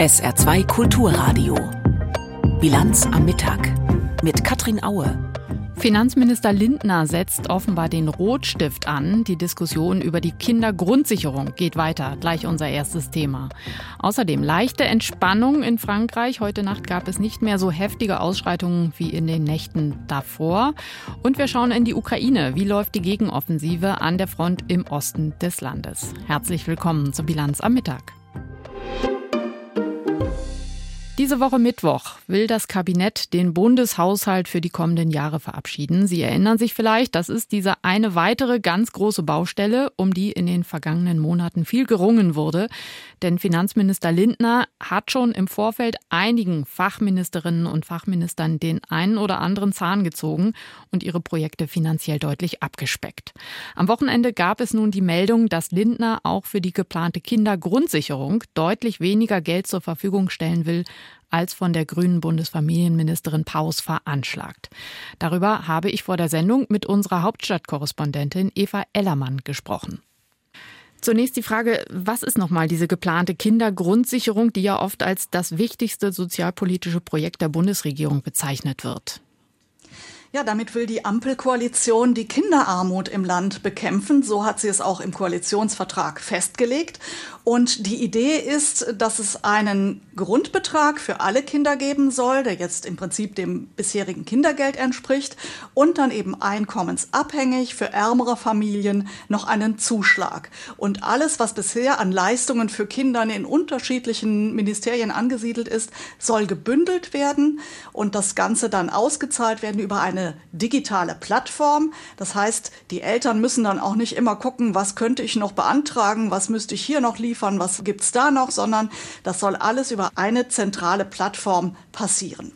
SR2 Kulturradio. Bilanz am Mittag mit Katrin Aue. Finanzminister Lindner setzt offenbar den Rotstift an. Die Diskussion über die Kindergrundsicherung geht weiter. Gleich unser erstes Thema. Außerdem leichte Entspannung in Frankreich. Heute Nacht gab es nicht mehr so heftige Ausschreitungen wie in den Nächten davor. Und wir schauen in die Ukraine. Wie läuft die Gegenoffensive an der Front im Osten des Landes? Herzlich willkommen zur Bilanz am Mittag. Diese Woche Mittwoch will das Kabinett den Bundeshaushalt für die kommenden Jahre verabschieden. Sie erinnern sich vielleicht, das ist diese eine weitere ganz große Baustelle, um die in den vergangenen Monaten viel gerungen wurde. Denn Finanzminister Lindner hat schon im Vorfeld einigen Fachministerinnen und Fachministern den einen oder anderen Zahn gezogen und ihre Projekte finanziell deutlich abgespeckt. Am Wochenende gab es nun die Meldung, dass Lindner auch für die geplante Kindergrundsicherung deutlich weniger Geld zur Verfügung stellen will, als von der grünen Bundesfamilienministerin Paus veranschlagt. Darüber habe ich vor der Sendung mit unserer Hauptstadtkorrespondentin Eva Ellermann gesprochen. Zunächst die Frage, was ist nochmal diese geplante Kindergrundsicherung, die ja oft als das wichtigste sozialpolitische Projekt der Bundesregierung bezeichnet wird? Ja, damit will die Ampelkoalition die Kinderarmut im Land bekämpfen. So hat sie es auch im Koalitionsvertrag festgelegt. Und die Idee ist, dass es einen Grundbetrag für alle Kinder geben soll, der jetzt im Prinzip dem bisherigen Kindergeld entspricht, und dann eben einkommensabhängig für ärmere Familien noch einen Zuschlag. Und alles, was bisher an Leistungen für Kinder in unterschiedlichen Ministerien angesiedelt ist, soll gebündelt werden und das Ganze dann ausgezahlt werden über eine digitale Plattform. Das heißt, die Eltern müssen dann auch nicht immer gucken, was könnte ich noch beantragen, was müsste ich hier noch liefern was gibt's da noch, sondern das soll alles über eine zentrale Plattform passieren.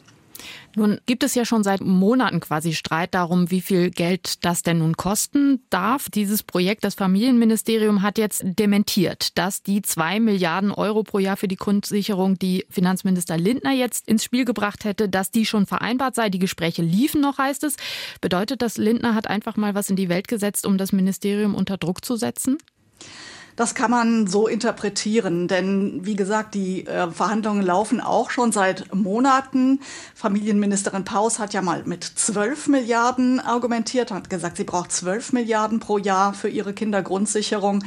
Nun gibt es ja schon seit Monaten quasi Streit darum, wie viel Geld das denn nun kosten darf. Dieses Projekt, das Familienministerium hat jetzt dementiert, dass die zwei Milliarden Euro pro Jahr für die Grundsicherung, die Finanzminister Lindner jetzt ins Spiel gebracht hätte, dass die schon vereinbart sei. Die Gespräche liefen noch, heißt es. Bedeutet das, Lindner hat einfach mal was in die Welt gesetzt, um das Ministerium unter Druck zu setzen? Das kann man so interpretieren, denn wie gesagt, die äh, Verhandlungen laufen auch schon seit Monaten. Familienministerin Paus hat ja mal mit 12 Milliarden argumentiert, hat gesagt, sie braucht 12 Milliarden pro Jahr für ihre Kindergrundsicherung.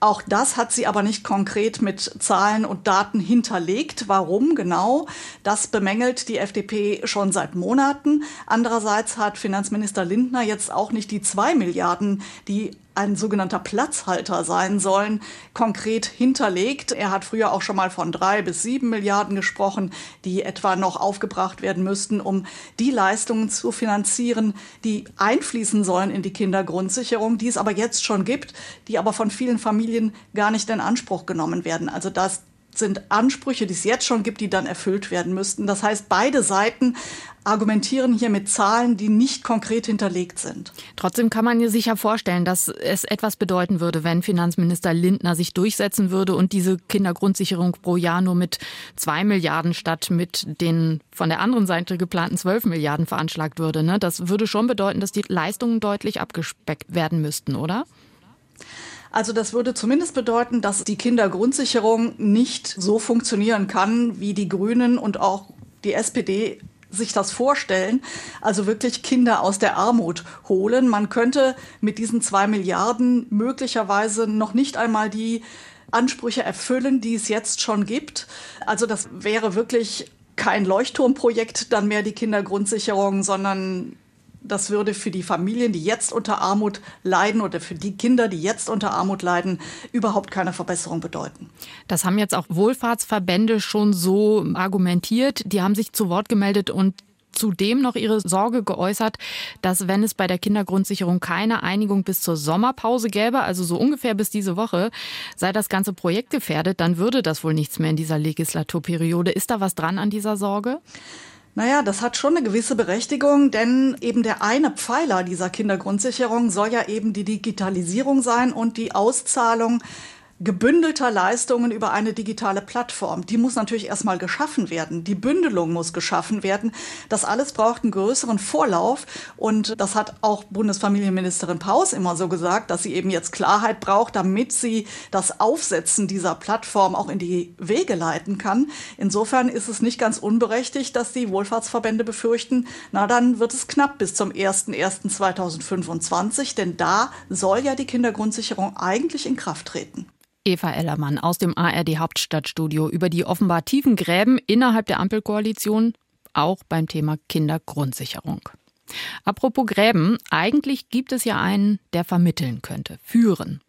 Auch das hat sie aber nicht konkret mit Zahlen und Daten hinterlegt. Warum genau? Das bemängelt die FDP schon seit Monaten. Andererseits hat Finanzminister Lindner jetzt auch nicht die 2 Milliarden, die ein sogenannter Platzhalter sein sollen, konkret hinterlegt. Er hat früher auch schon mal von drei bis sieben Milliarden gesprochen, die etwa noch aufgebracht werden müssten, um die Leistungen zu finanzieren, die einfließen sollen in die Kindergrundsicherung, die es aber jetzt schon gibt, die aber von vielen Familien gar nicht in Anspruch genommen werden. Also das sind Ansprüche, die es jetzt schon gibt, die dann erfüllt werden müssten. Das heißt, beide Seiten argumentieren hier mit Zahlen, die nicht konkret hinterlegt sind. Trotzdem kann man sich ja vorstellen, dass es etwas bedeuten würde, wenn Finanzminister Lindner sich durchsetzen würde und diese Kindergrundsicherung pro Jahr nur mit zwei Milliarden statt mit den von der anderen Seite geplanten zwölf Milliarden veranschlagt würde. Ne? Das würde schon bedeuten, dass die Leistungen deutlich abgespeckt werden müssten, oder? Also das würde zumindest bedeuten, dass die Kindergrundsicherung nicht so funktionieren kann, wie die Grünen und auch die SPD sich das vorstellen, also wirklich Kinder aus der Armut holen. Man könnte mit diesen zwei Milliarden möglicherweise noch nicht einmal die Ansprüche erfüllen, die es jetzt schon gibt. Also das wäre wirklich kein Leuchtturmprojekt dann mehr die Kindergrundsicherung, sondern das würde für die Familien, die jetzt unter Armut leiden oder für die Kinder, die jetzt unter Armut leiden, überhaupt keine Verbesserung bedeuten. Das haben jetzt auch Wohlfahrtsverbände schon so argumentiert. Die haben sich zu Wort gemeldet und zudem noch ihre Sorge geäußert, dass wenn es bei der Kindergrundsicherung keine Einigung bis zur Sommerpause gäbe, also so ungefähr bis diese Woche, sei das ganze Projekt gefährdet, dann würde das wohl nichts mehr in dieser Legislaturperiode. Ist da was dran an dieser Sorge? Naja, das hat schon eine gewisse Berechtigung, denn eben der eine Pfeiler dieser Kindergrundsicherung soll ja eben die Digitalisierung sein und die Auszahlung gebündelter Leistungen über eine digitale Plattform. Die muss natürlich erstmal geschaffen werden. Die Bündelung muss geschaffen werden. Das alles braucht einen größeren Vorlauf. Und das hat auch Bundesfamilienministerin Paus immer so gesagt, dass sie eben jetzt Klarheit braucht, damit sie das Aufsetzen dieser Plattform auch in die Wege leiten kann. Insofern ist es nicht ganz unberechtigt, dass die Wohlfahrtsverbände befürchten, na dann wird es knapp bis zum 01.01.2025, denn da soll ja die Kindergrundsicherung eigentlich in Kraft treten. Eva Ellermann aus dem ARD Hauptstadtstudio über die offenbar tiefen Gräben innerhalb der Ampelkoalition, auch beim Thema Kindergrundsicherung. Apropos Gräben, eigentlich gibt es ja einen, der vermitteln könnte, führen,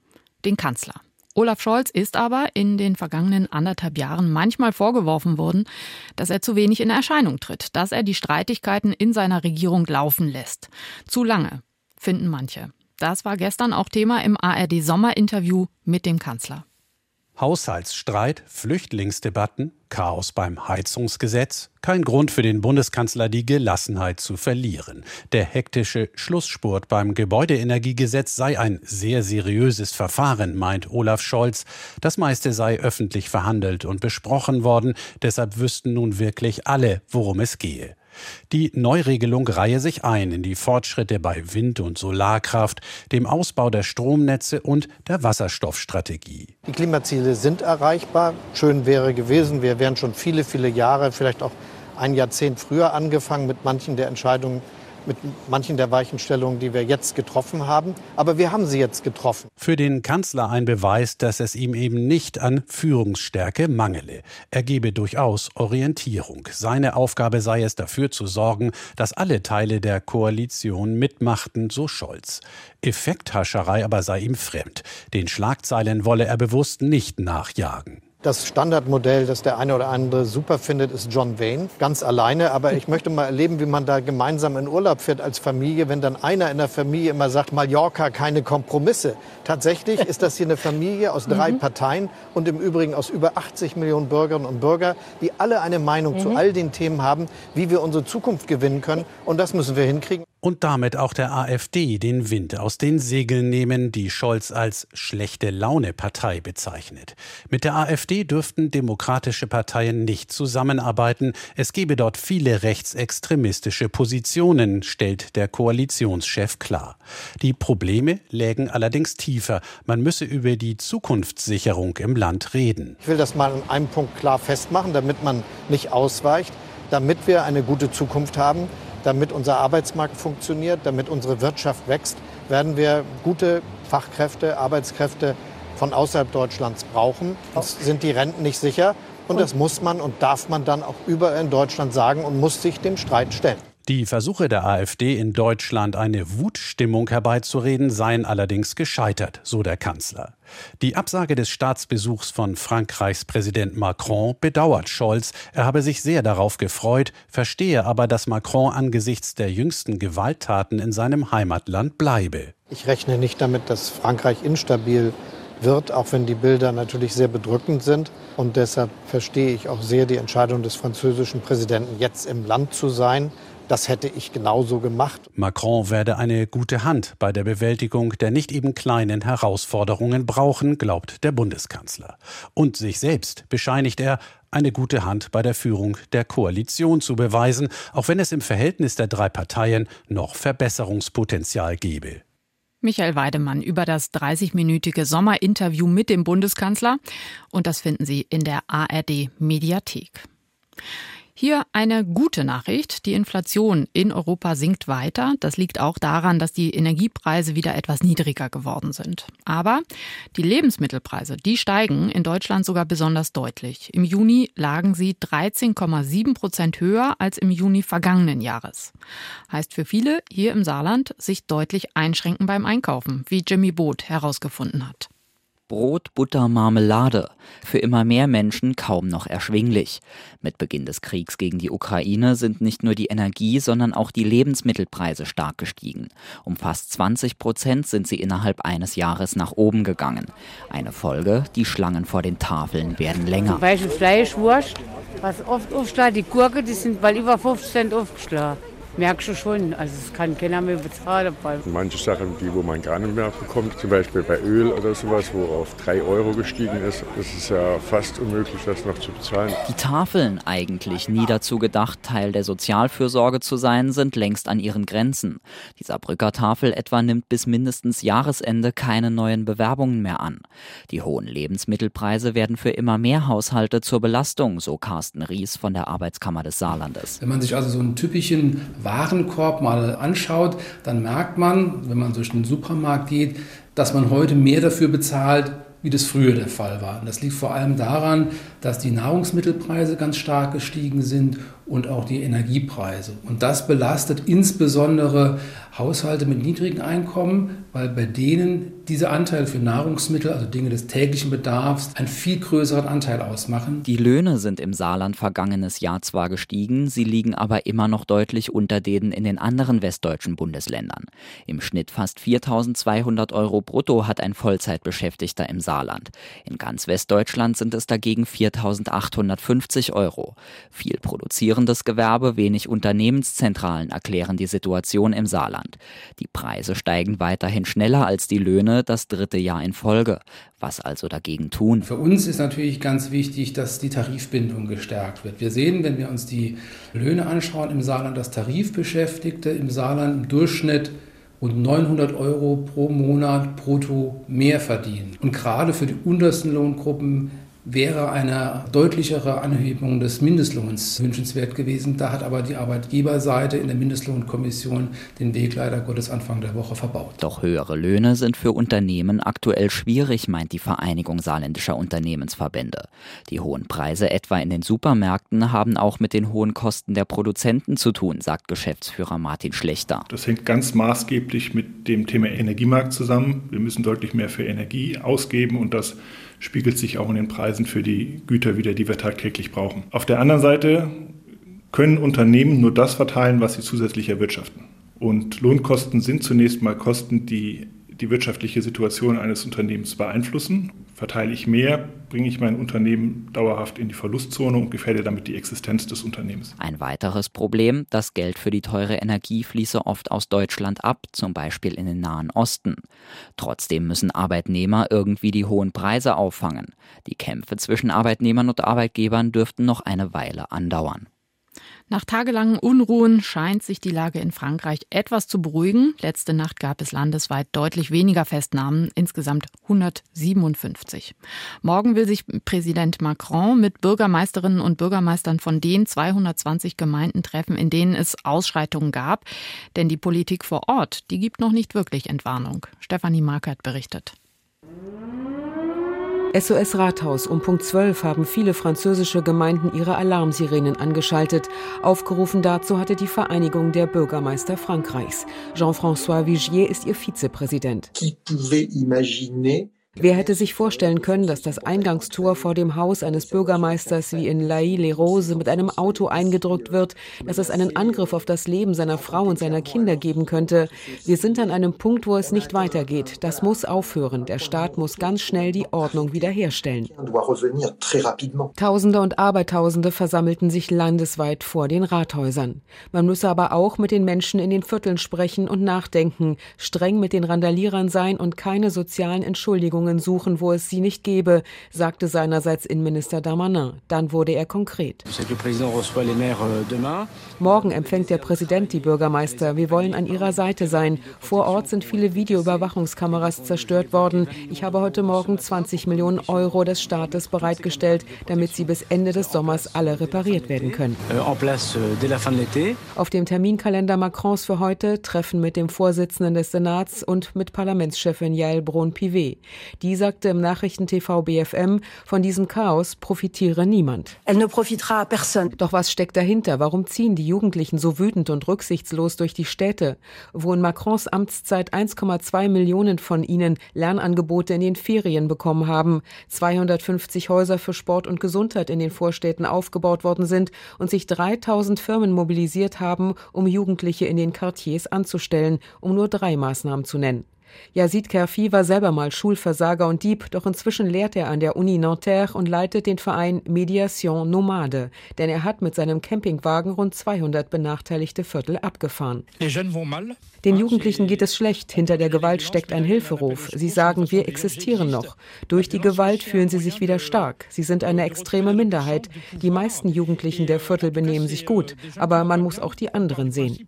den Kanzler. Olaf Scholz ist aber in den vergangenen anderthalb Jahren manchmal vorgeworfen worden, dass er zu wenig in Erscheinung tritt, dass er die Streitigkeiten in seiner Regierung laufen lässt. Zu lange, finden manche. Das war gestern auch Thema im ARD Sommerinterview mit dem Kanzler. Haushaltsstreit, Flüchtlingsdebatten, Chaos beim Heizungsgesetz. Kein Grund für den Bundeskanzler, die Gelassenheit zu verlieren. Der hektische Schlussspurt beim Gebäudeenergiegesetz sei ein sehr seriöses Verfahren, meint Olaf Scholz. Das meiste sei öffentlich verhandelt und besprochen worden. Deshalb wüssten nun wirklich alle, worum es gehe. Die Neuregelung reihe sich ein in die Fortschritte bei Wind- und Solarkraft, dem Ausbau der Stromnetze und der Wasserstoffstrategie. Die Klimaziele sind erreichbar. Schön wäre gewesen, wir wären schon viele, viele Jahre, vielleicht auch ein Jahrzehnt früher angefangen mit manchen der Entscheidungen, mit manchen der Weichenstellungen, die wir jetzt getroffen haben. Aber wir haben sie jetzt getroffen. Für den Kanzler ein Beweis, dass es ihm eben nicht an Führungsstärke mangele. Er gebe durchaus Orientierung. Seine Aufgabe sei es dafür zu sorgen, dass alle Teile der Koalition mitmachten, so Scholz. Effekthascherei aber sei ihm fremd. Den Schlagzeilen wolle er bewusst nicht nachjagen. Das Standardmodell, das der eine oder andere super findet, ist John Wayne, ganz alleine. Aber ich möchte mal erleben, wie man da gemeinsam in Urlaub fährt als Familie, wenn dann einer in der Familie immer sagt, Mallorca, keine Kompromisse. Tatsächlich ist das hier eine Familie aus drei mhm. Parteien und im Übrigen aus über 80 Millionen Bürgerinnen und Bürgern, die alle eine Meinung mhm. zu all den Themen haben, wie wir unsere Zukunft gewinnen können. Und das müssen wir hinkriegen und damit auch der AfD den Wind aus den Segeln nehmen, die Scholz als schlechte Laune Partei bezeichnet. Mit der AfD dürften demokratische Parteien nicht zusammenarbeiten. Es gebe dort viele rechtsextremistische Positionen, stellt der Koalitionschef klar. Die Probleme lägen allerdings tiefer. Man müsse über die Zukunftssicherung im Land reden. Ich will das mal an einem Punkt klar festmachen, damit man nicht ausweicht, damit wir eine gute Zukunft haben damit unser Arbeitsmarkt funktioniert, damit unsere Wirtschaft wächst, werden wir gute Fachkräfte, Arbeitskräfte von außerhalb Deutschlands brauchen. Uns sind die Renten nicht sicher. Und das muss man und darf man dann auch überall in Deutschland sagen und muss sich dem Streit stellen. Die Versuche der AfD in Deutschland eine Wutstimmung herbeizureden seien allerdings gescheitert, so der Kanzler. Die Absage des Staatsbesuchs von Frankreichs Präsident Macron bedauert Scholz. Er habe sich sehr darauf gefreut, verstehe aber, dass Macron angesichts der jüngsten Gewalttaten in seinem Heimatland bleibe. Ich rechne nicht damit, dass Frankreich instabil wird, auch wenn die Bilder natürlich sehr bedrückend sind. Und deshalb verstehe ich auch sehr die Entscheidung des französischen Präsidenten, jetzt im Land zu sein. Das hätte ich genauso gemacht. Macron werde eine gute Hand bei der Bewältigung der nicht eben kleinen Herausforderungen brauchen, glaubt der Bundeskanzler. Und sich selbst bescheinigt er, eine gute Hand bei der Führung der Koalition zu beweisen, auch wenn es im Verhältnis der drei Parteien noch Verbesserungspotenzial gebe. Michael Weidemann über das 30-minütige Sommerinterview mit dem Bundeskanzler. Und das finden Sie in der ARD Mediathek. Hier eine gute Nachricht. Die Inflation in Europa sinkt weiter. Das liegt auch daran, dass die Energiepreise wieder etwas niedriger geworden sind. Aber die Lebensmittelpreise, die steigen in Deutschland sogar besonders deutlich. Im Juni lagen sie 13,7 Prozent höher als im Juni vergangenen Jahres. Heißt für viele hier im Saarland sich deutlich einschränken beim Einkaufen, wie Jimmy Boot herausgefunden hat. Brot, Butter, Marmelade. Für immer mehr Menschen kaum noch erschwinglich. Mit Beginn des Kriegs gegen die Ukraine sind nicht nur die Energie, sondern auch die Lebensmittelpreise stark gestiegen. Um fast 20 Prozent sind sie innerhalb eines Jahres nach oben gegangen. Eine Folge, die Schlangen vor den Tafeln werden länger. Zum Beispiel Fleisch, was oft aufschlägt, die Gurke, die sind bald über 50 Cent aufgeschlagen. Merkst du schon, also es kann keiner mehr bezahlen. Manche Sachen, die wo man gar nicht mehr bekommt, zum Beispiel bei Öl oder sowas, wo auf 3 Euro gestiegen ist, ist es ja fast unmöglich, das noch zu bezahlen. Die Tafeln, eigentlich nie dazu gedacht, Teil der Sozialfürsorge zu sein, sind längst an ihren Grenzen. Die Saarbrücker Tafel etwa nimmt bis mindestens Jahresende keine neuen Bewerbungen mehr an. Die hohen Lebensmittelpreise werden für immer mehr Haushalte zur Belastung, so Carsten Ries von der Arbeitskammer des Saarlandes. Wenn man sich also so einen typischen Warenkorb mal anschaut, dann merkt man, wenn man durch den Supermarkt geht, dass man heute mehr dafür bezahlt, wie das früher der Fall war. Und das liegt vor allem daran, dass die Nahrungsmittelpreise ganz stark gestiegen sind und auch die Energiepreise. Und das belastet insbesondere Haushalte mit niedrigen Einkommen, weil bei denen diese Anteile für Nahrungsmittel, also Dinge des täglichen Bedarfs, einen viel größeren Anteil ausmachen. Die Löhne sind im Saarland vergangenes Jahr zwar gestiegen, sie liegen aber immer noch deutlich unter denen in den anderen westdeutschen Bundesländern. Im Schnitt fast 4.200 Euro brutto hat ein Vollzeitbeschäftigter im Saarland. In ganz Westdeutschland sind es dagegen 4.850 Euro. Viel produzierendes Gewerbe, wenig Unternehmenszentralen erklären die Situation im Saarland. Die Preise steigen weiterhin schneller als die Löhne das dritte Jahr in Folge. Was also dagegen tun? Für uns ist natürlich ganz wichtig, dass die Tarifbindung gestärkt wird. Wir sehen, wenn wir uns die Löhne anschauen im Saarland, dass Tarifbeschäftigte im Saarland im Durchschnitt rund 900 Euro pro Monat brutto mehr verdienen. Und gerade für die untersten Lohngruppen wäre eine deutlichere Anhebung des Mindestlohns wünschenswert gewesen. Da hat aber die Arbeitgeberseite in der Mindestlohnkommission den Weg leider Gottes Anfang der Woche verbaut. Doch höhere Löhne sind für Unternehmen aktuell schwierig, meint die Vereinigung saarländischer Unternehmensverbände. Die hohen Preise etwa in den Supermärkten haben auch mit den hohen Kosten der Produzenten zu tun, sagt Geschäftsführer Martin Schlechter. Das hängt ganz maßgeblich mit dem Thema Energiemarkt zusammen. Wir müssen deutlich mehr für Energie ausgeben und das spiegelt sich auch in den Preisen für die Güter wieder, die wir tagtäglich brauchen. Auf der anderen Seite können Unternehmen nur das verteilen, was sie zusätzlich erwirtschaften. Und Lohnkosten sind zunächst mal Kosten, die die wirtschaftliche Situation eines Unternehmens beeinflussen. Verteile ich mehr, bringe ich mein Unternehmen dauerhaft in die Verlustzone und gefährde damit die Existenz des Unternehmens. Ein weiteres Problem, das Geld für die teure Energie fließe oft aus Deutschland ab, zum Beispiel in den Nahen Osten. Trotzdem müssen Arbeitnehmer irgendwie die hohen Preise auffangen. Die Kämpfe zwischen Arbeitnehmern und Arbeitgebern dürften noch eine Weile andauern. Nach tagelangen Unruhen scheint sich die Lage in Frankreich etwas zu beruhigen. Letzte Nacht gab es landesweit deutlich weniger Festnahmen, insgesamt 157. Morgen will sich Präsident Macron mit Bürgermeisterinnen und Bürgermeistern von den 220 Gemeinden treffen, in denen es Ausschreitungen gab. Denn die Politik vor Ort, die gibt noch nicht wirklich Entwarnung. Stefanie Markert berichtet. SOS Rathaus um Punkt 12 haben viele französische Gemeinden ihre Alarmsirenen angeschaltet. Aufgerufen dazu hatte die Vereinigung der Bürgermeister Frankreichs. Jean-François Vigier ist ihr Vizepräsident. Wer hätte sich vorstellen können, dass das Eingangstor vor dem Haus eines Bürgermeisters wie in Laï-les-Roses mit einem Auto eingedrückt wird, dass es einen Angriff auf das Leben seiner Frau und seiner Kinder geben könnte? Wir sind an einem Punkt, wo es nicht weitergeht. Das muss aufhören. Der Staat muss ganz schnell die Ordnung wiederherstellen. Tausende und Abertausende versammelten sich landesweit vor den Rathäusern. Man müsse aber auch mit den Menschen in den Vierteln sprechen und nachdenken, streng mit den Randalierern sein und keine sozialen Entschuldigungen Lösungen suchen, wo es sie nicht gebe, sagte seinerseits Innenminister Damanin. Dann wurde er konkret. Morgen empfängt der Präsident die Bürgermeister. Wir wollen an ihrer Seite sein. Vor Ort sind viele Videoüberwachungskameras zerstört worden. Ich habe heute Morgen 20 Millionen Euro des Staates bereitgestellt, damit sie bis Ende des Sommers alle repariert werden können. Auf dem Terminkalender Macrons für heute Treffen mit dem Vorsitzenden des Senats und mit Parlamentschefin Yael Braun-Pivet. Die sagte im Nachrichtentv BFM, von diesem Chaos profitiere niemand. Ne Doch was steckt dahinter? Warum ziehen die Jugendlichen so wütend und rücksichtslos durch die Städte? Wo in Macrons Amtszeit 1,2 Millionen von ihnen Lernangebote in den Ferien bekommen haben, 250 Häuser für Sport und Gesundheit in den Vorstädten aufgebaut worden sind und sich 3000 Firmen mobilisiert haben, um Jugendliche in den Quartiers anzustellen, um nur drei Maßnahmen zu nennen. Yazid Kerfi war selber mal Schulversager und Dieb, doch inzwischen lehrt er an der Uni Nanterre und leitet den Verein Mediation Nomade, denn er hat mit seinem Campingwagen rund 200 benachteiligte Viertel abgefahren. Den Jugendlichen geht es schlecht. Hinter der Gewalt steckt ein Hilferuf. Sie sagen, wir existieren noch. Durch die Gewalt fühlen sie sich wieder stark. Sie sind eine extreme Minderheit. Die meisten Jugendlichen der Viertel benehmen sich gut, aber man muss auch die anderen sehen.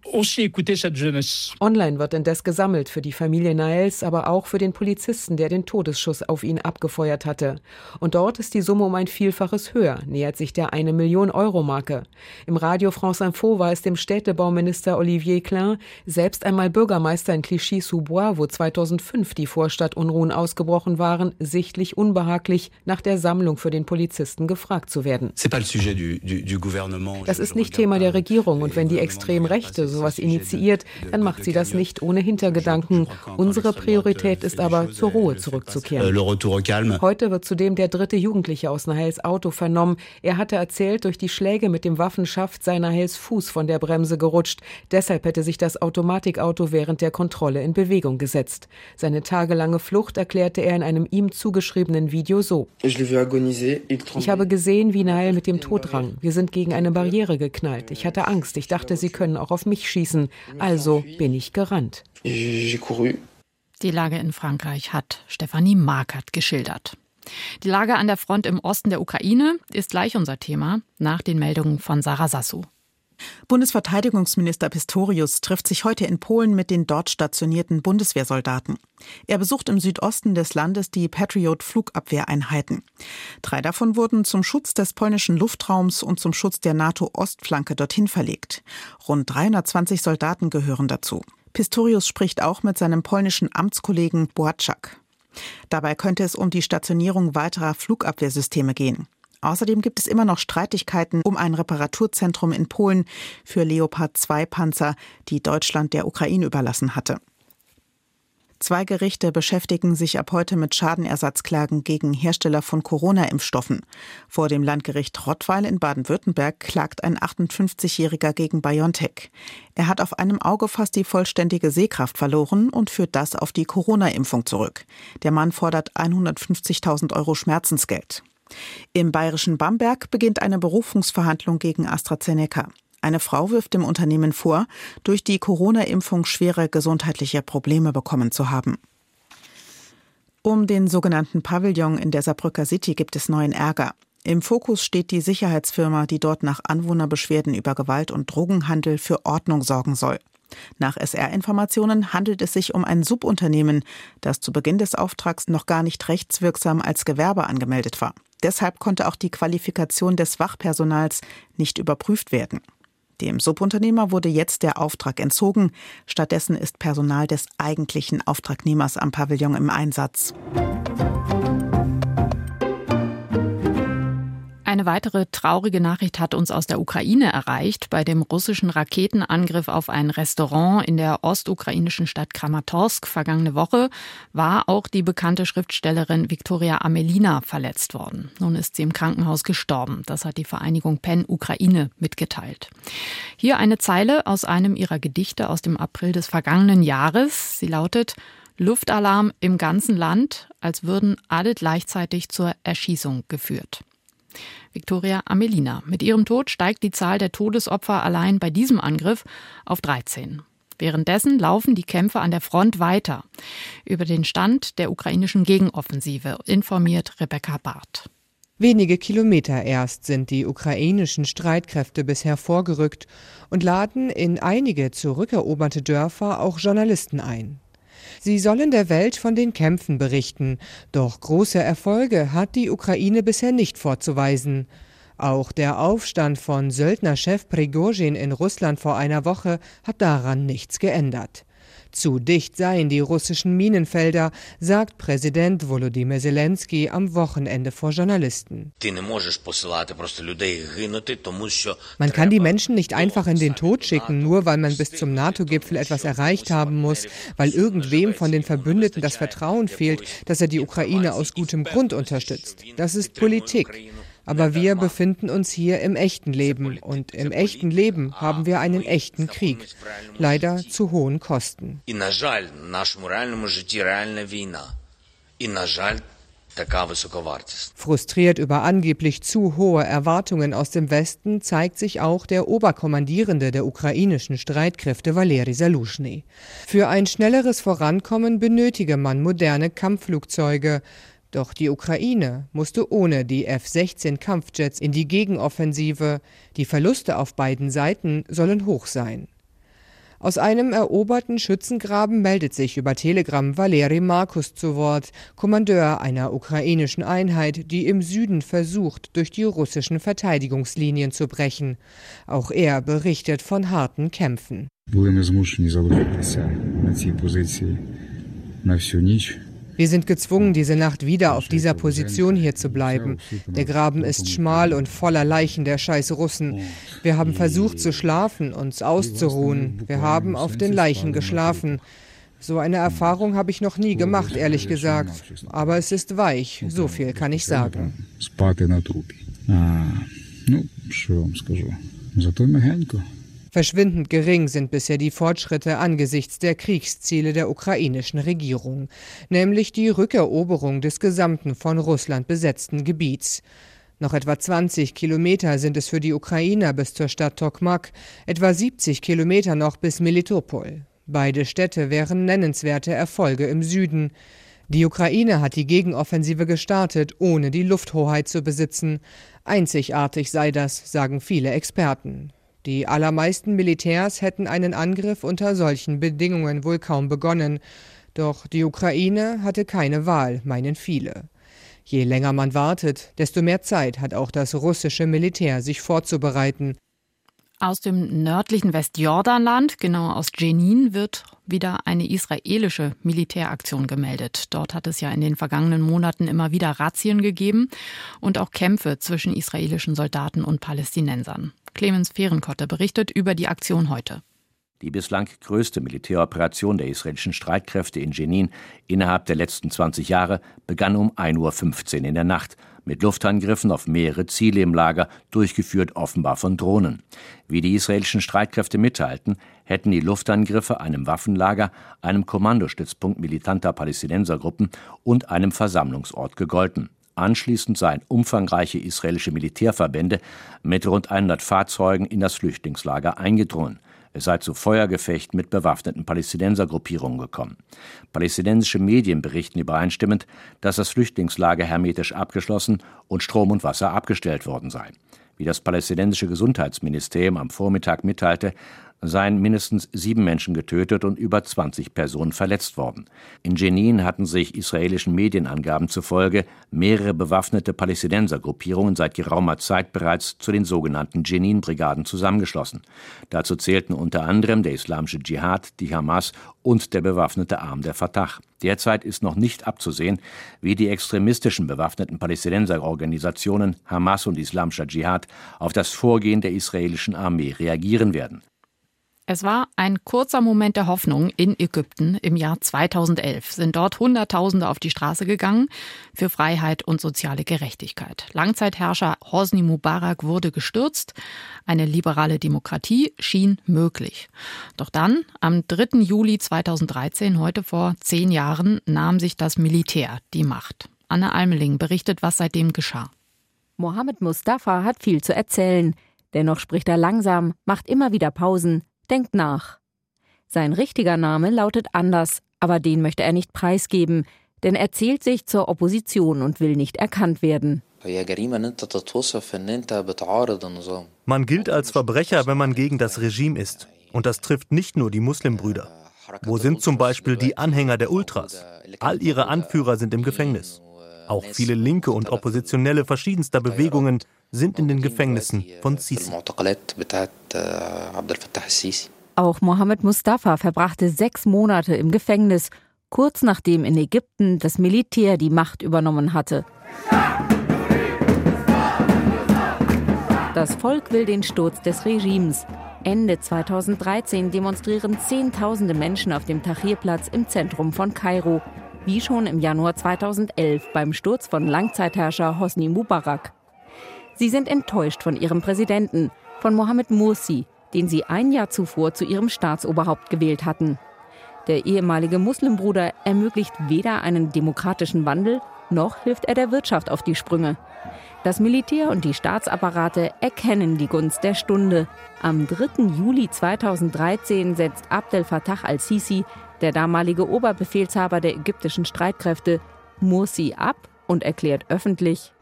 Online wird indes gesammelt für die Familie Naels, aber auch für den Polizisten, der den Todesschuss auf ihn abgefeuert hatte. Und dort ist die Summe um ein Vielfaches höher, nähert sich der eine Million Euro Marke. Im Radio France Info war es dem Städtebauminister Olivier Klein selbst einmal Bürgermeister in Clichy-sous-Bois, wo 2005 die Vorstadtunruhen ausgebrochen waren, sichtlich unbehaglich, nach der Sammlung für den Polizisten gefragt zu werden. Das ist nicht Thema der Regierung und wenn die Extremrechte sowas initiiert, dann macht sie das nicht ohne Hintergedanken. Unsere Priorität ist aber, zur Ruhe zurückzukehren. Euh, Heute wird zudem der dritte Jugendliche aus Nahels Auto vernommen. Er hatte erzählt, durch die Schläge mit dem Waffenschaft sei Nahels Fuß von der Bremse gerutscht. Deshalb hätte sich das Automatikauto während der Kontrolle in Bewegung gesetzt. Seine tagelange Flucht erklärte er in einem ihm zugeschriebenen Video so. Ich habe gesehen, wie Nael mit dem Tod rang. Wir sind gegen eine Barriere geknallt. Ich hatte Angst. Ich dachte, sie können auch auf mich schießen. Also bin ich gerannt. Die Lage in Frankreich hat Stefanie Markert geschildert. Die Lage an der Front im Osten der Ukraine ist gleich unser Thema nach den Meldungen von Sarah Sassou. Bundesverteidigungsminister Pistorius trifft sich heute in Polen mit den dort stationierten Bundeswehrsoldaten. Er besucht im Südosten des Landes die Patriot-Flugabwehreinheiten. Drei davon wurden zum Schutz des polnischen Luftraums und zum Schutz der NATO-Ostflanke dorthin verlegt. Rund 320 Soldaten gehören dazu. Pistorius spricht auch mit seinem polnischen Amtskollegen Boatschak. Dabei könnte es um die Stationierung weiterer Flugabwehrsysteme gehen. Außerdem gibt es immer noch Streitigkeiten um ein Reparaturzentrum in Polen für Leopard 2 Panzer, die Deutschland der Ukraine überlassen hatte. Zwei Gerichte beschäftigen sich ab heute mit Schadenersatzklagen gegen Hersteller von Corona-Impfstoffen. Vor dem Landgericht Rottweil in Baden-Württemberg klagt ein 58-Jähriger gegen BioNTech. Er hat auf einem Auge fast die vollständige Sehkraft verloren und führt das auf die Corona-Impfung zurück. Der Mann fordert 150.000 Euro Schmerzensgeld. Im bayerischen Bamberg beginnt eine Berufungsverhandlung gegen AstraZeneca. Eine Frau wirft dem Unternehmen vor, durch die Corona-Impfung schwere gesundheitliche Probleme bekommen zu haben. Um den sogenannten Pavillon in der Saarbrücker City gibt es neuen Ärger. Im Fokus steht die Sicherheitsfirma, die dort nach Anwohnerbeschwerden über Gewalt und Drogenhandel für Ordnung sorgen soll. Nach SR-Informationen handelt es sich um ein Subunternehmen, das zu Beginn des Auftrags noch gar nicht rechtswirksam als Gewerbe angemeldet war. Deshalb konnte auch die Qualifikation des Wachpersonals nicht überprüft werden. Dem Subunternehmer wurde jetzt der Auftrag entzogen. Stattdessen ist Personal des eigentlichen Auftragnehmers am Pavillon im Einsatz. Eine weitere traurige Nachricht hat uns aus der Ukraine erreicht. Bei dem russischen Raketenangriff auf ein Restaurant in der ostukrainischen Stadt Kramatorsk vergangene Woche war auch die bekannte Schriftstellerin Viktoria Amelina verletzt worden. Nun ist sie im Krankenhaus gestorben. Das hat die Vereinigung PEN Ukraine mitgeteilt. Hier eine Zeile aus einem ihrer Gedichte aus dem April des vergangenen Jahres. Sie lautet Luftalarm im ganzen Land, als würden alle gleichzeitig zur Erschießung geführt. Victoria Amelina. Mit ihrem Tod steigt die Zahl der Todesopfer allein bei diesem Angriff auf 13. Währenddessen laufen die Kämpfe an der Front weiter. Über den Stand der ukrainischen Gegenoffensive informiert Rebecca Barth. Wenige Kilometer erst sind die ukrainischen Streitkräfte bisher vorgerückt und laden in einige zurückeroberte Dörfer auch Journalisten ein. Sie sollen der Welt von den Kämpfen berichten, doch große Erfolge hat die Ukraine bisher nicht vorzuweisen. Auch der Aufstand von Söldnerchef Prigozhin in Russland vor einer Woche hat daran nichts geändert. Zu dicht seien die russischen Minenfelder, sagt Präsident Volodymyr Zelensky am Wochenende vor Journalisten. Man kann die Menschen nicht einfach in den Tod schicken, nur weil man bis zum NATO-Gipfel etwas erreicht haben muss, weil irgendwem von den Verbündeten das Vertrauen fehlt, dass er die Ukraine aus gutem Grund unterstützt. Das ist Politik. Aber wir befinden uns hier im echten Leben und im echten Leben haben wir einen echten Krieg, leider zu hohen Kosten. Frustriert über angeblich zu hohe Erwartungen aus dem Westen zeigt sich auch der Oberkommandierende der ukrainischen Streitkräfte Valeri Saluschny. Für ein schnelleres Vorankommen benötige man moderne Kampfflugzeuge. Doch die Ukraine musste ohne die F-16 Kampfjets in die Gegenoffensive. Die Verluste auf beiden Seiten sollen hoch sein. Aus einem eroberten Schützengraben meldet sich über Telegram Valeri Markus zu Wort, Kommandeur einer ukrainischen Einheit, die im Süden versucht, durch die russischen Verteidigungslinien zu brechen. Auch er berichtet von harten Kämpfen. Були змушені залишитися на цій позиції на всю ніч. Wir sind gezwungen, diese Nacht wieder auf dieser Position hier zu bleiben. Der Graben ist schmal und voller Leichen der scheiß Russen. Wir haben versucht zu schlafen, uns auszuruhen. Wir haben auf den Leichen geschlafen. So eine Erfahrung habe ich noch nie gemacht, ehrlich gesagt. Aber es ist weich, so viel kann ich sagen. Зато мягенько. Verschwindend gering sind bisher die Fortschritte angesichts der Kriegsziele der ukrainischen Regierung, nämlich die Rückeroberung des gesamten von Russland besetzten Gebiets. Noch etwa 20 Kilometer sind es für die Ukrainer bis zur Stadt Tokmak, etwa 70 Kilometer noch bis Melitopol. Beide Städte wären nennenswerte Erfolge im Süden. Die Ukraine hat die Gegenoffensive gestartet, ohne die Lufthoheit zu besitzen. Einzigartig sei das, sagen viele Experten. Die allermeisten Militärs hätten einen Angriff unter solchen Bedingungen wohl kaum begonnen. Doch die Ukraine hatte keine Wahl, meinen viele. Je länger man wartet, desto mehr Zeit hat auch das russische Militär, sich vorzubereiten. Aus dem nördlichen Westjordanland, genau aus Jenin, wird wieder eine israelische Militäraktion gemeldet. Dort hat es ja in den vergangenen Monaten immer wieder Razzien gegeben und auch Kämpfe zwischen israelischen Soldaten und Palästinensern. Clemens Fehrenkotte berichtet über die Aktion heute. Die bislang größte Militäroperation der israelischen Streitkräfte in Jenin innerhalb der letzten 20 Jahre begann um 1.15 Uhr in der Nacht mit Luftangriffen auf mehrere Ziele im Lager, durchgeführt offenbar von Drohnen. Wie die israelischen Streitkräfte mitteilten, hätten die Luftangriffe einem Waffenlager, einem Kommandostützpunkt militanter Palästinensergruppen und einem Versammlungsort gegolten. Anschließend seien umfangreiche israelische Militärverbände mit rund 100 Fahrzeugen in das Flüchtlingslager eingedrungen. Es sei zu Feuergefechten mit bewaffneten Palästinensergruppierungen gekommen. Palästinensische Medien berichten übereinstimmend, dass das Flüchtlingslager hermetisch abgeschlossen und Strom und Wasser abgestellt worden sei. Wie das palästinensische Gesundheitsministerium am Vormittag mitteilte, seien mindestens sieben Menschen getötet und über 20 Personen verletzt worden. In Jenin hatten sich israelischen Medienangaben zufolge mehrere bewaffnete Palästinensergruppierungen seit geraumer Zeit bereits zu den sogenannten Jenin-Brigaden zusammengeschlossen. Dazu zählten unter anderem der islamische Dschihad, die Hamas und der bewaffnete Arm der Fatah. Derzeit ist noch nicht abzusehen, wie die extremistischen bewaffneten Palästinenserorganisationen Hamas und Islamischer Dschihad auf das Vorgehen der israelischen Armee reagieren werden. Es war ein kurzer Moment der Hoffnung in Ägypten im Jahr 2011. Sind dort Hunderttausende auf die Straße gegangen für Freiheit und soziale Gerechtigkeit. Langzeitherrscher Hosni Mubarak wurde gestürzt. Eine liberale Demokratie schien möglich. Doch dann, am 3. Juli 2013, heute vor zehn Jahren, nahm sich das Militär die Macht. Anne Almeling berichtet, was seitdem geschah. Mohammed Mustafa hat viel zu erzählen. Dennoch spricht er langsam, macht immer wieder Pausen, denkt nach. Sein richtiger Name lautet anders, aber den möchte er nicht preisgeben, denn er zählt sich zur Opposition und will nicht erkannt werden. Man gilt als Verbrecher, wenn man gegen das Regime ist. Und das trifft nicht nur die Muslimbrüder. Wo sind zum Beispiel die Anhänger der Ultras? All ihre Anführer sind im Gefängnis. Auch viele Linke und Oppositionelle verschiedenster Bewegungen sind in den Gefängnissen von Sisi. Auch Mohammed Mustafa verbrachte sechs Monate im Gefängnis, kurz nachdem in Ägypten das Militär die Macht übernommen hatte. Das Volk will den Sturz des Regimes. Ende 2013 demonstrieren Zehntausende Menschen auf dem Tahrirplatz im Zentrum von Kairo, wie schon im Januar 2011 beim Sturz von Langzeitherrscher Hosni Mubarak. Sie sind enttäuscht von ihrem Präsidenten, von Mohamed Mursi, den sie ein Jahr zuvor zu ihrem Staatsoberhaupt gewählt hatten. Der ehemalige Muslimbruder ermöglicht weder einen demokratischen Wandel, noch hilft er der Wirtschaft auf die Sprünge. Das Militär und die Staatsapparate erkennen die Gunst der Stunde. Am 3. Juli 2013 setzt Abdel Fattah al-Sisi, der damalige Oberbefehlshaber der ägyptischen Streitkräfte, Mursi ab und erklärt öffentlich,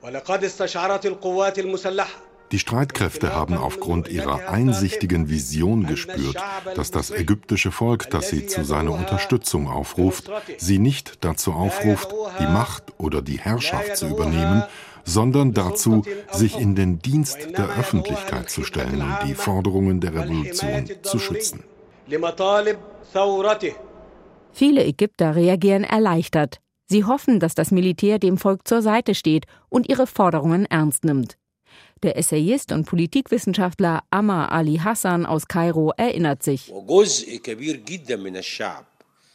die Streitkräfte haben aufgrund ihrer einsichtigen Vision gespürt, dass das ägyptische Volk, das sie zu seiner Unterstützung aufruft, sie nicht dazu aufruft, die Macht oder die Herrschaft zu übernehmen, sondern dazu, sich in den Dienst der Öffentlichkeit zu stellen und die Forderungen der Revolution zu schützen. Viele Ägypter reagieren erleichtert. Sie hoffen, dass das Militär dem Volk zur Seite steht und ihre Forderungen ernst nimmt. Der Essayist und Politikwissenschaftler Ammar Ali Hassan aus Kairo erinnert sich.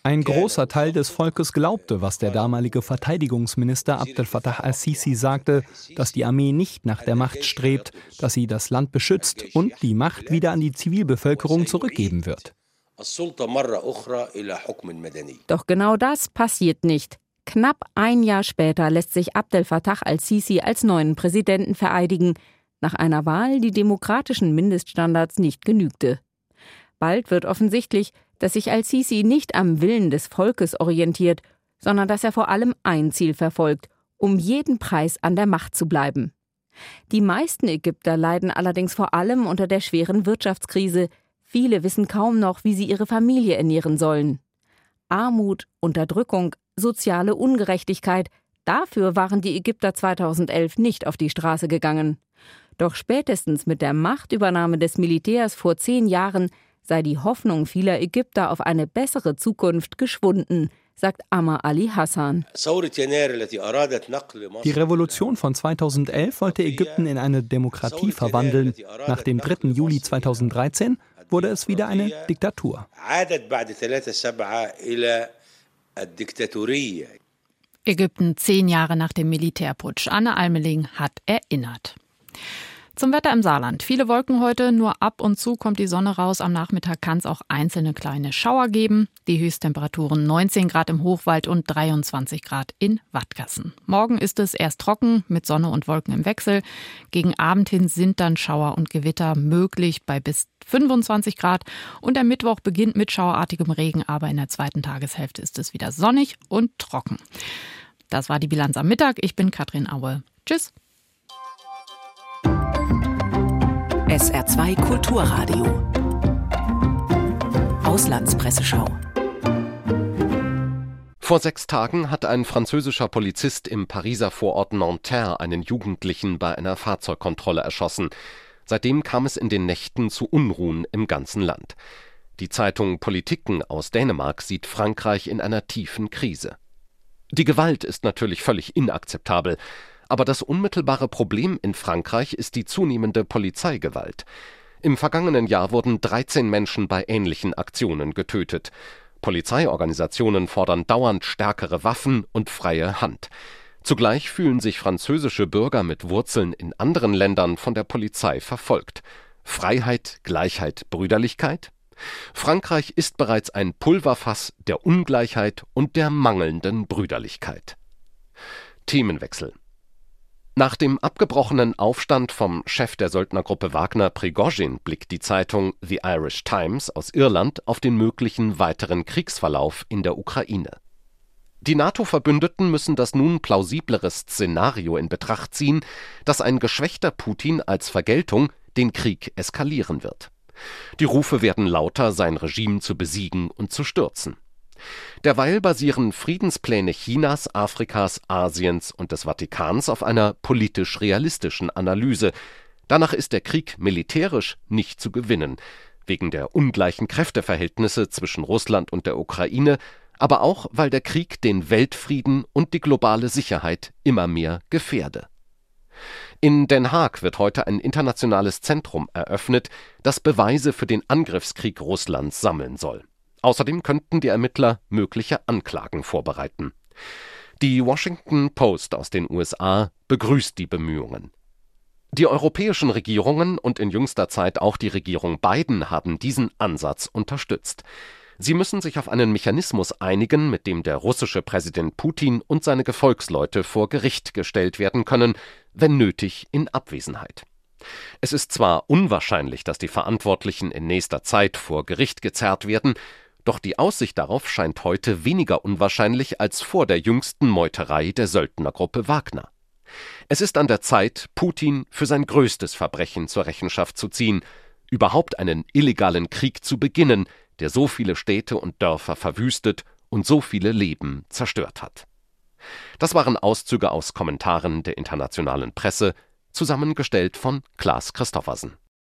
Ein großer Teil des Volkes glaubte, was der damalige Verteidigungsminister Abdel Fattah al-Sisi sagte, dass die Armee nicht nach der Macht strebt, dass sie das Land beschützt und die Macht wieder an die Zivilbevölkerung zurückgeben wird. Doch genau das passiert nicht. Knapp ein Jahr später lässt sich Abdel Fattah al-Sisi als neuen Präsidenten vereidigen, nach einer Wahl, die demokratischen Mindeststandards nicht genügte. Bald wird offensichtlich, dass sich al-Sisi nicht am Willen des Volkes orientiert, sondern dass er vor allem ein Ziel verfolgt, um jeden Preis an der Macht zu bleiben. Die meisten Ägypter leiden allerdings vor allem unter der schweren Wirtschaftskrise. Viele wissen kaum noch, wie sie ihre Familie ernähren sollen. Armut, Unterdrückung, soziale Ungerechtigkeit, dafür waren die Ägypter 2011 nicht auf die Straße gegangen. Doch spätestens mit der Machtübernahme des Militärs vor zehn Jahren sei die Hoffnung vieler Ägypter auf eine bessere Zukunft geschwunden, sagt Ammar Ali Hassan. Die Revolution von 2011 wollte Ägypten in eine Demokratie verwandeln. Nach dem 3. Juli 2013 wurde es wieder eine Diktatur. Ägypten zehn Jahre nach dem Militärputsch. Anne Almeling hat erinnert. Zum Wetter im Saarland. Viele Wolken heute, nur ab und zu kommt die Sonne raus. Am Nachmittag kann es auch einzelne kleine Schauer geben. Die Höchsttemperaturen 19 Grad im Hochwald und 23 Grad in Wattgassen. Morgen ist es erst trocken mit Sonne und Wolken im Wechsel. Gegen Abend hin sind dann Schauer und Gewitter möglich bei bis 25 Grad. Und der Mittwoch beginnt mit schauerartigem Regen, aber in der zweiten Tageshälfte ist es wieder sonnig und trocken. Das war die Bilanz am Mittag. Ich bin Katrin Aue. Tschüss. SR2 Kulturradio. Auslandspresseschau. Vor sechs Tagen hat ein französischer Polizist im Pariser Vorort Nanterre einen Jugendlichen bei einer Fahrzeugkontrolle erschossen. Seitdem kam es in den Nächten zu Unruhen im ganzen Land. Die Zeitung Politiken aus Dänemark sieht Frankreich in einer tiefen Krise. Die Gewalt ist natürlich völlig inakzeptabel. Aber das unmittelbare Problem in Frankreich ist die zunehmende Polizeigewalt. Im vergangenen Jahr wurden 13 Menschen bei ähnlichen Aktionen getötet. Polizeiorganisationen fordern dauernd stärkere Waffen und freie Hand. Zugleich fühlen sich französische Bürger mit Wurzeln in anderen Ländern von der Polizei verfolgt. Freiheit, Gleichheit, Brüderlichkeit? Frankreich ist bereits ein Pulverfass der Ungleichheit und der mangelnden Brüderlichkeit. Themenwechsel nach dem abgebrochenen Aufstand vom Chef der Söldnergruppe Wagner Prigozhin blickt die Zeitung The Irish Times aus Irland auf den möglichen weiteren Kriegsverlauf in der Ukraine. Die NATO-Verbündeten müssen das nun plausiblere Szenario in Betracht ziehen, dass ein geschwächter Putin als Vergeltung den Krieg eskalieren wird. Die Rufe werden lauter, sein Regime zu besiegen und zu stürzen. Derweil basieren Friedenspläne Chinas, Afrikas, Asiens und des Vatikans auf einer politisch-realistischen Analyse. Danach ist der Krieg militärisch nicht zu gewinnen, wegen der ungleichen Kräfteverhältnisse zwischen Russland und der Ukraine, aber auch weil der Krieg den Weltfrieden und die globale Sicherheit immer mehr gefährde. In Den Haag wird heute ein internationales Zentrum eröffnet, das Beweise für den Angriffskrieg Russlands sammeln soll Außerdem könnten die Ermittler mögliche Anklagen vorbereiten. Die Washington Post aus den USA begrüßt die Bemühungen. Die europäischen Regierungen und in jüngster Zeit auch die Regierung Biden haben diesen Ansatz unterstützt. Sie müssen sich auf einen Mechanismus einigen, mit dem der russische Präsident Putin und seine Gefolgsleute vor Gericht gestellt werden können, wenn nötig in Abwesenheit. Es ist zwar unwahrscheinlich, dass die Verantwortlichen in nächster Zeit vor Gericht gezerrt werden, doch die Aussicht darauf scheint heute weniger unwahrscheinlich als vor der jüngsten Meuterei der Söldnergruppe Wagner. Es ist an der Zeit, Putin für sein größtes Verbrechen zur Rechenschaft zu ziehen, überhaupt einen illegalen Krieg zu beginnen, der so viele Städte und Dörfer verwüstet und so viele Leben zerstört hat. Das waren Auszüge aus Kommentaren der internationalen Presse, zusammengestellt von Klaas Christoffersen